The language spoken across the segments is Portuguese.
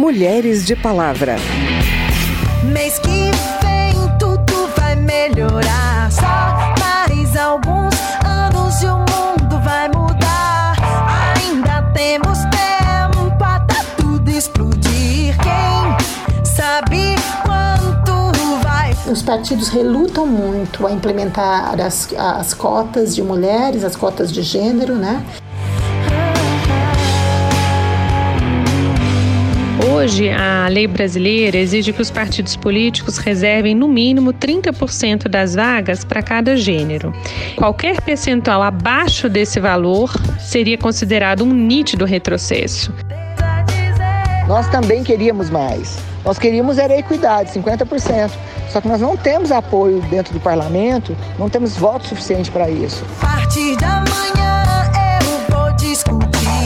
Mulheres de Palavra. Mês que vem tudo vai melhorar. Só mais alguns anos e o mundo vai mudar. Ainda temos tempo até tudo explodir. Quem sabe quanto vai. Os partidos relutam muito a implementar as, as cotas de mulheres, as cotas de gênero, né? Hoje, a lei brasileira exige que os partidos políticos reservem no mínimo 30% das vagas para cada gênero. Qualquer percentual abaixo desse valor seria considerado um nítido retrocesso. Nós também queríamos mais. Nós queríamos era equidade, 50%. Só que nós não temos apoio dentro do parlamento, não temos voto suficiente para isso. A partir da manhã eu vou discutir.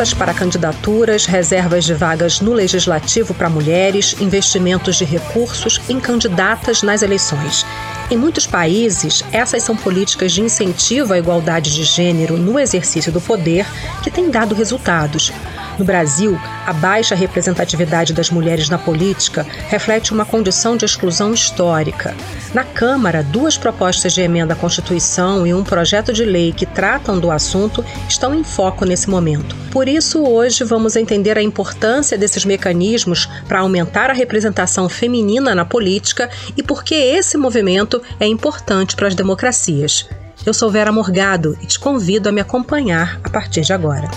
Cotas para candidaturas, reservas de vagas no legislativo para mulheres, investimentos de recursos em candidatas nas eleições. Em muitos países, essas são políticas de incentivo à igualdade de gênero no exercício do poder que têm dado resultados. No Brasil, a baixa representatividade das mulheres na política reflete uma condição de exclusão histórica. Na Câmara, duas propostas de emenda à Constituição e um projeto de lei que tratam do assunto estão em foco nesse momento. Por isso, hoje vamos entender a importância desses mecanismos para aumentar a representação feminina na política e por que esse movimento é importante para as democracias. Eu sou Vera Morgado e te convido a me acompanhar a partir de agora.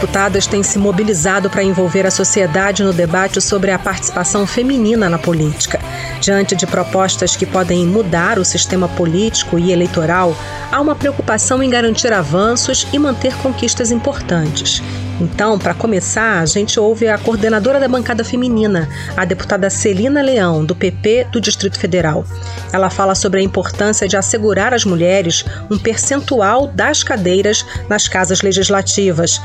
Deputadas têm se mobilizado para envolver a sociedade no debate sobre a participação feminina na política. Diante de propostas que podem mudar o sistema político e eleitoral, há uma preocupação em garantir avanços e manter conquistas importantes. Então, para começar, a gente ouve a coordenadora da bancada feminina, a deputada Celina Leão, do PP do Distrito Federal. Ela fala sobre a importância de assegurar às mulheres um percentual das cadeiras nas casas legislativas,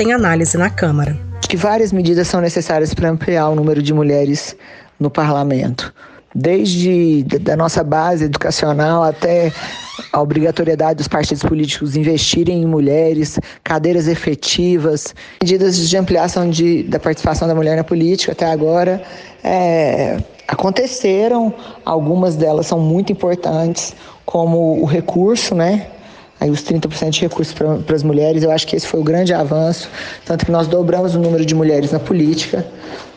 em análise na Câmara. Que várias medidas são necessárias para ampliar o número de mulheres no parlamento. Desde da nossa base educacional até a obrigatoriedade dos partidos políticos investirem em mulheres, cadeiras efetivas, medidas de ampliação de, da participação da mulher na política até agora é, aconteceram, algumas delas são muito importantes, como o recurso, né? Aí os 30% de recursos para as mulheres, eu acho que esse foi o grande avanço, tanto que nós dobramos o número de mulheres na política,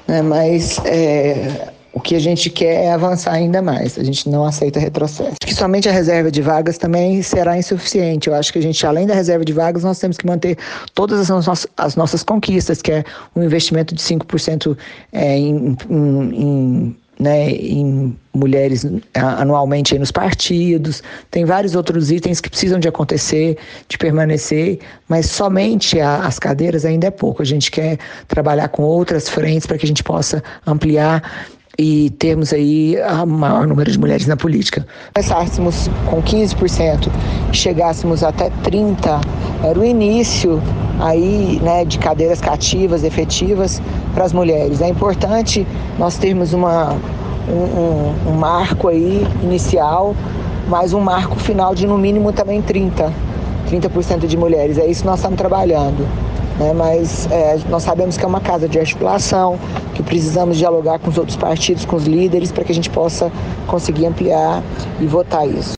né? mas é, o que a gente quer é avançar ainda mais, a gente não aceita retrocesso. Acho que somente a reserva de vagas também será insuficiente, eu acho que a gente, além da reserva de vagas, nós temos que manter todas as, nossas- as nossas conquistas, que é um investimento de 5% é, em, em, em né, em mulheres anualmente nos partidos, tem vários outros itens que precisam de acontecer, de permanecer, mas somente a- as cadeiras ainda é pouco. A gente quer trabalhar com outras frentes para que a gente possa ampliar e termos aí o maior número de mulheres na política. Começássemos com 15% e chegássemos até 30%, era o início aí, né, de cadeiras cativas, efetivas para as mulheres. É importante nós termos uma, um, um- um marco aí inicial, mas um marco final de no mínimo também 30%, 30% de mulheres. É isso que nós estamos trabalhando né? mas é, nós sabemos que é uma casa de articulação, que precisamos dialogar com os outros partidos, com os líderes, para que a gente possa conseguir ampliar e votar isso.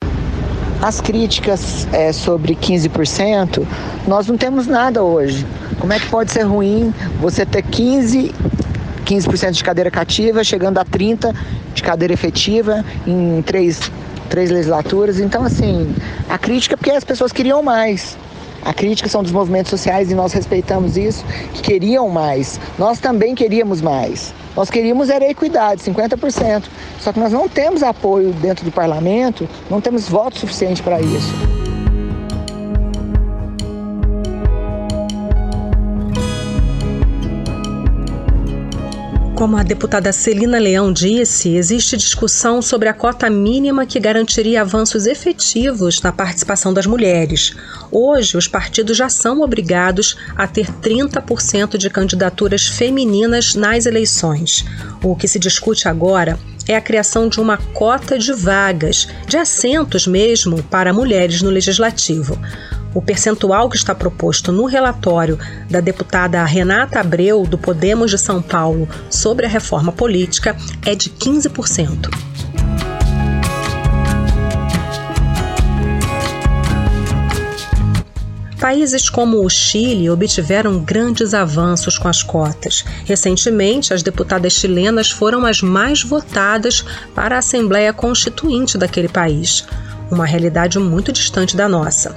As críticas é, sobre 15%, nós não temos nada hoje. Como é que pode ser ruim você ter 15, 15% de cadeira cativa, chegando a 30% de cadeira efetiva em três, três legislaturas? Então, assim, a crítica é porque as pessoas queriam mais. A crítica são dos movimentos sociais e nós respeitamos isso, que queriam mais. Nós também queríamos mais. Nós queríamos era equidade, 50%. Só que nós não temos apoio dentro do parlamento, não temos voto suficiente para isso. Como a deputada Celina Leão disse, existe discussão sobre a cota mínima que garantiria avanços efetivos na participação das mulheres. Hoje, os partidos já são obrigados a ter 30% de candidaturas femininas nas eleições. O que se discute agora é a criação de uma cota de vagas, de assentos mesmo, para mulheres no legislativo. O percentual que está proposto no relatório da deputada Renata Abreu, do Podemos de São Paulo, sobre a reforma política é de 15%. Países como o Chile obtiveram grandes avanços com as cotas. Recentemente, as deputadas chilenas foram as mais votadas para a Assembleia Constituinte daquele país, uma realidade muito distante da nossa.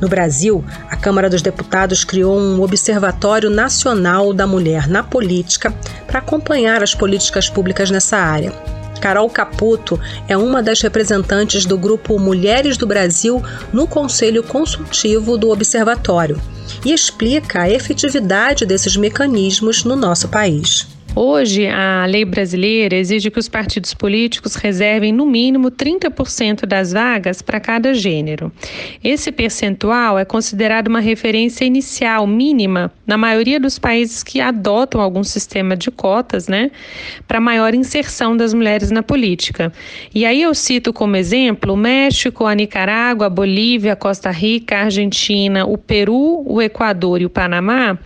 No Brasil, a Câmara dos Deputados criou um Observatório Nacional da Mulher na Política para acompanhar as políticas públicas nessa área. Carol Caputo é uma das representantes do grupo Mulheres do Brasil no Conselho Consultivo do Observatório e explica a efetividade desses mecanismos no nosso país. Hoje, a lei brasileira exige que os partidos políticos reservem no mínimo 30% das vagas para cada gênero. Esse percentual é considerado uma referência inicial mínima na maioria dos países que adotam algum sistema de cotas, né, para maior inserção das mulheres na política. E aí eu cito como exemplo o México, a Nicarágua, a Bolívia, a Costa Rica, a Argentina, o Peru, o Equador e o Panamá,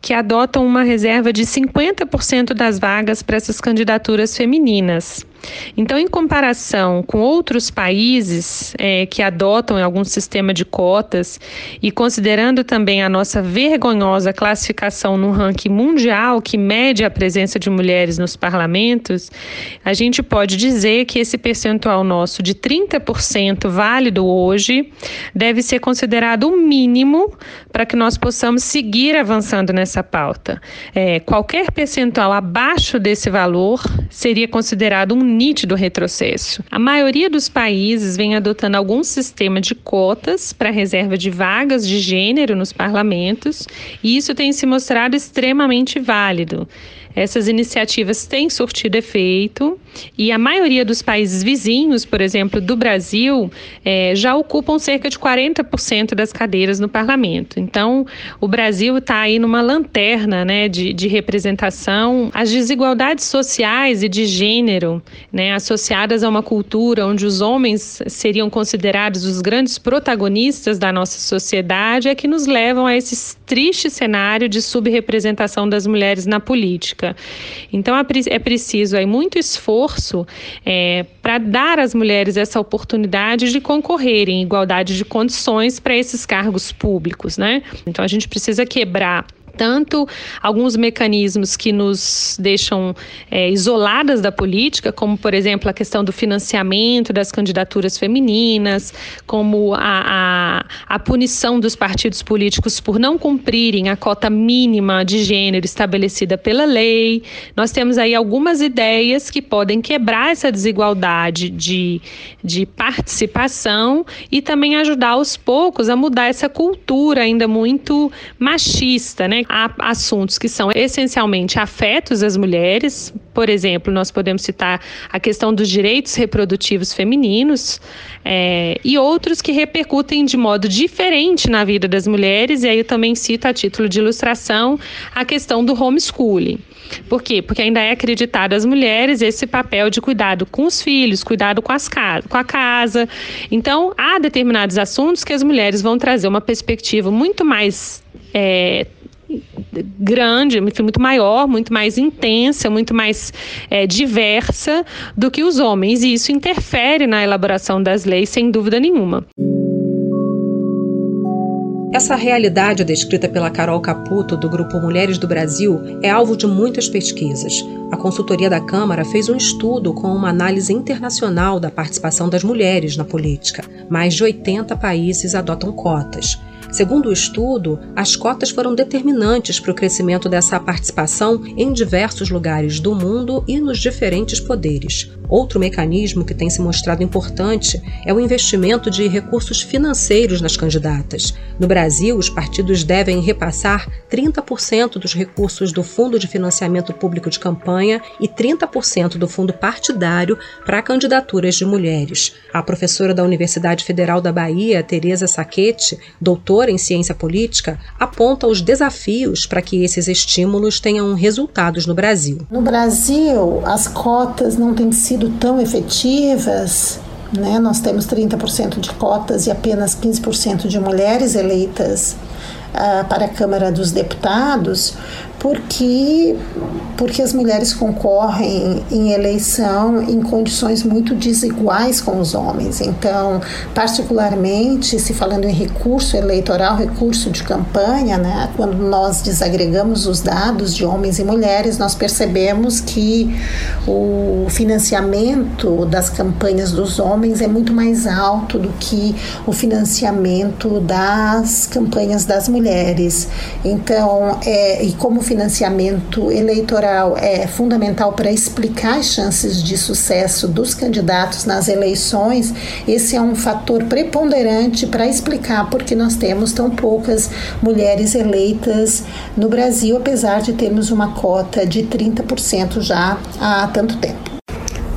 que adotam uma reserva de 50% das vagas para essas candidaturas femininas. Então, em comparação com outros países é, que adotam algum sistema de cotas e considerando também a nossa vergonhosa classificação no ranking mundial que mede a presença de mulheres nos parlamentos, a gente pode dizer que esse percentual nosso de 30% válido hoje deve ser considerado o mínimo para que nós possamos seguir avançando nessa pauta. É, qualquer percentual abaixo desse valor seria considerado um nítido retrocesso. A maioria dos países vem adotando algum sistema de cotas para reserva de vagas de gênero nos parlamentos, e isso tem se mostrado extremamente válido. Essas iniciativas têm surtido efeito e a maioria dos países vizinhos, por exemplo, do Brasil, é, já ocupam cerca de 40% das cadeiras no parlamento. Então, o Brasil está aí numa lanterna né, de, de representação. As desigualdades sociais e de gênero, né, associadas a uma cultura onde os homens seriam considerados os grandes protagonistas da nossa sociedade, é que nos levam a esse triste cenário de subrepresentação das mulheres na política. Então é preciso aí muito esforço é, para dar às mulheres essa oportunidade de concorrer em igualdade de condições para esses cargos públicos, né? Então a gente precisa quebrar tanto alguns mecanismos que nos deixam é, isoladas da política, como, por exemplo, a questão do financiamento das candidaturas femininas, como a, a, a punição dos partidos políticos por não cumprirem a cota mínima de gênero estabelecida pela lei. Nós temos aí algumas ideias que podem quebrar essa desigualdade de, de participação e também ajudar aos poucos a mudar essa cultura ainda muito machista, né? Há assuntos que são essencialmente afetos às mulheres, por exemplo, nós podemos citar a questão dos direitos reprodutivos femininos é, e outros que repercutem de modo diferente na vida das mulheres, e aí eu também cito a título de ilustração a questão do homeschooling. Por quê? Porque ainda é acreditado às mulheres esse papel de cuidado com os filhos, cuidado com, as com a casa. Então, há determinados assuntos que as mulheres vão trazer uma perspectiva muito mais é, grande, muito maior, muito mais intensa, muito mais é, diversa do que os homens, e isso interfere na elaboração das leis, sem dúvida nenhuma. Essa realidade descrita pela Carol Caputo, do Grupo Mulheres do Brasil, é alvo de muitas pesquisas. A consultoria da Câmara fez um estudo com uma análise internacional da participação das mulheres na política. Mais de 80 países adotam cotas. Segundo o estudo, as cotas foram determinantes para o crescimento dessa participação em diversos lugares do mundo e nos diferentes poderes. Outro mecanismo que tem se mostrado importante é o investimento de recursos financeiros nas candidatas. No Brasil, os partidos devem repassar 30% dos recursos do Fundo de Financiamento Público de Campanha e 30% do fundo partidário para candidaturas de mulheres. A professora da Universidade Federal da Bahia, Tereza Saquete, doutora em ciência política, aponta os desafios para que esses estímulos tenham resultados no Brasil. No Brasil, as cotas não têm sido tão efetivas, né? Nós temos 30% de cotas e apenas 15% de mulheres eleitas uh, para a Câmara dos Deputados, porque porque as mulheres concorrem em eleição em condições muito desiguais com os homens. Então, particularmente se falando em recurso eleitoral, recurso de campanha, né, quando nós desagregamos os dados de homens e mulheres, nós percebemos que o financiamento das campanhas dos homens é muito mais alto do que o financiamento das campanhas das mulheres. Então, é, e como financiamento eleitoral é fundamental para explicar as chances de sucesso dos candidatos nas eleições, esse é um fator preponderante para explicar por que nós temos tão poucas mulheres eleitas no Brasil, apesar de termos uma cota de 30% já há tanto tempo.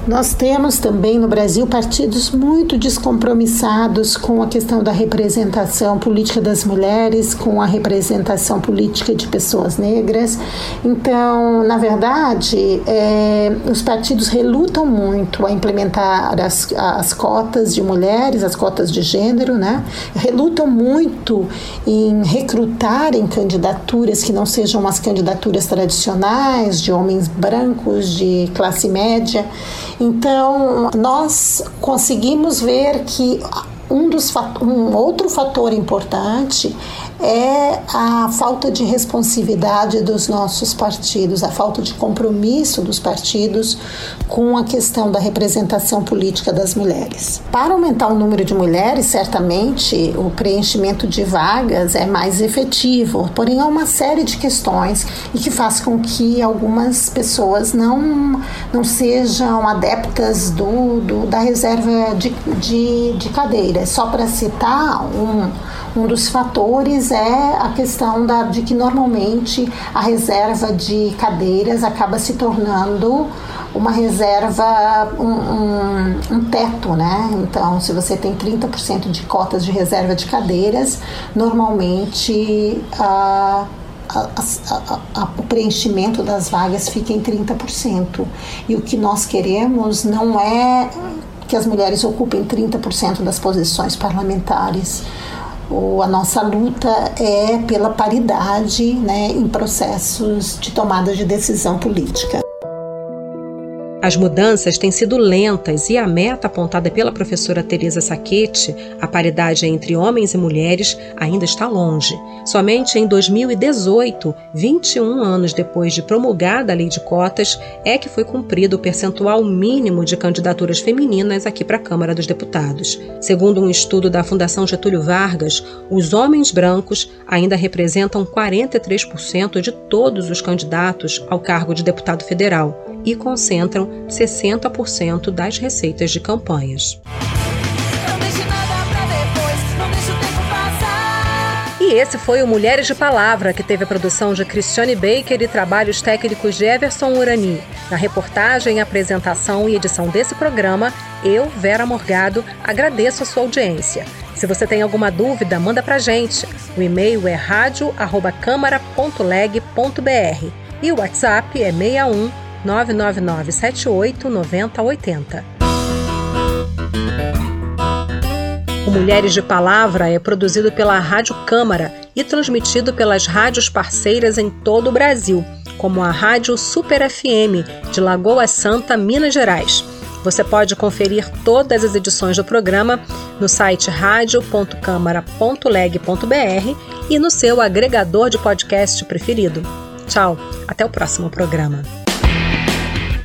Nós temos também no Brasil partidos muito descompromissados com a questão da representação política das mulheres, com a representação política de pessoas negras. Então, na verdade, é, os partidos relutam muito a implementar as, as cotas de mulheres, as cotas de gênero, né? Relutam muito em recrutar em candidaturas que não sejam as candidaturas tradicionais de homens brancos de classe média. Então, nós conseguimos ver que um, dos, um outro fator importante é a falta de responsividade dos nossos partidos, a falta de compromisso dos partidos com a questão da representação política das mulheres. Para aumentar o número de mulheres, certamente o preenchimento de vagas é mais efetivo, porém há uma série de questões e que faz com que algumas pessoas não, não sejam adeptas do, do da reserva de, de, de cadeiras. Só para citar um um dos fatores é a questão da, de que normalmente a reserva de cadeiras acaba se tornando uma reserva, um, um, um, teto, né? Então, se você tem 30% de cotas de reserva de cadeiras, normalmente a, a, a, o preenchimento das vagas fica em 30%. E o que nós queremos não é que as mulheres ocupem 30% das posições parlamentares a nossa luta é pela paridade né, em processos de tomada de decisão política. As mudanças têm sido lentas e a meta apontada pela professora Teresa Saquete, a paridade entre homens e mulheres, ainda está longe. Somente em 2018, 21 anos depois de promulgada a lei de cotas, é que foi cumprido o percentual mínimo de candidaturas femininas aqui para a Câmara dos Deputados. Segundo um estudo da Fundação Getúlio Vargas, os homens brancos ainda representam 43% de todos os candidatos ao cargo de deputado federal e concentram 60% das receitas de campanhas. E esse foi o Mulheres de Palavra, que teve a produção de Cristiane Baker e trabalhos técnicos de Everson Urani. Na reportagem, apresentação e edição desse programa, eu, Vera Morgado, agradeço a sua audiência. Se você tem alguma dúvida, manda pra gente. O e-mail é radio@câmara.leg.br e o WhatsApp é 61 999 78 90 80. O Mulheres de Palavra é produzido pela Rádio Câmara e transmitido pelas rádios parceiras em todo o Brasil, como a Rádio Super FM de Lagoa Santa, Minas Gerais. Você pode conferir todas as edições do programa no site radio.câmara.leg.br e no seu agregador de podcast preferido. Tchau, até o próximo programa.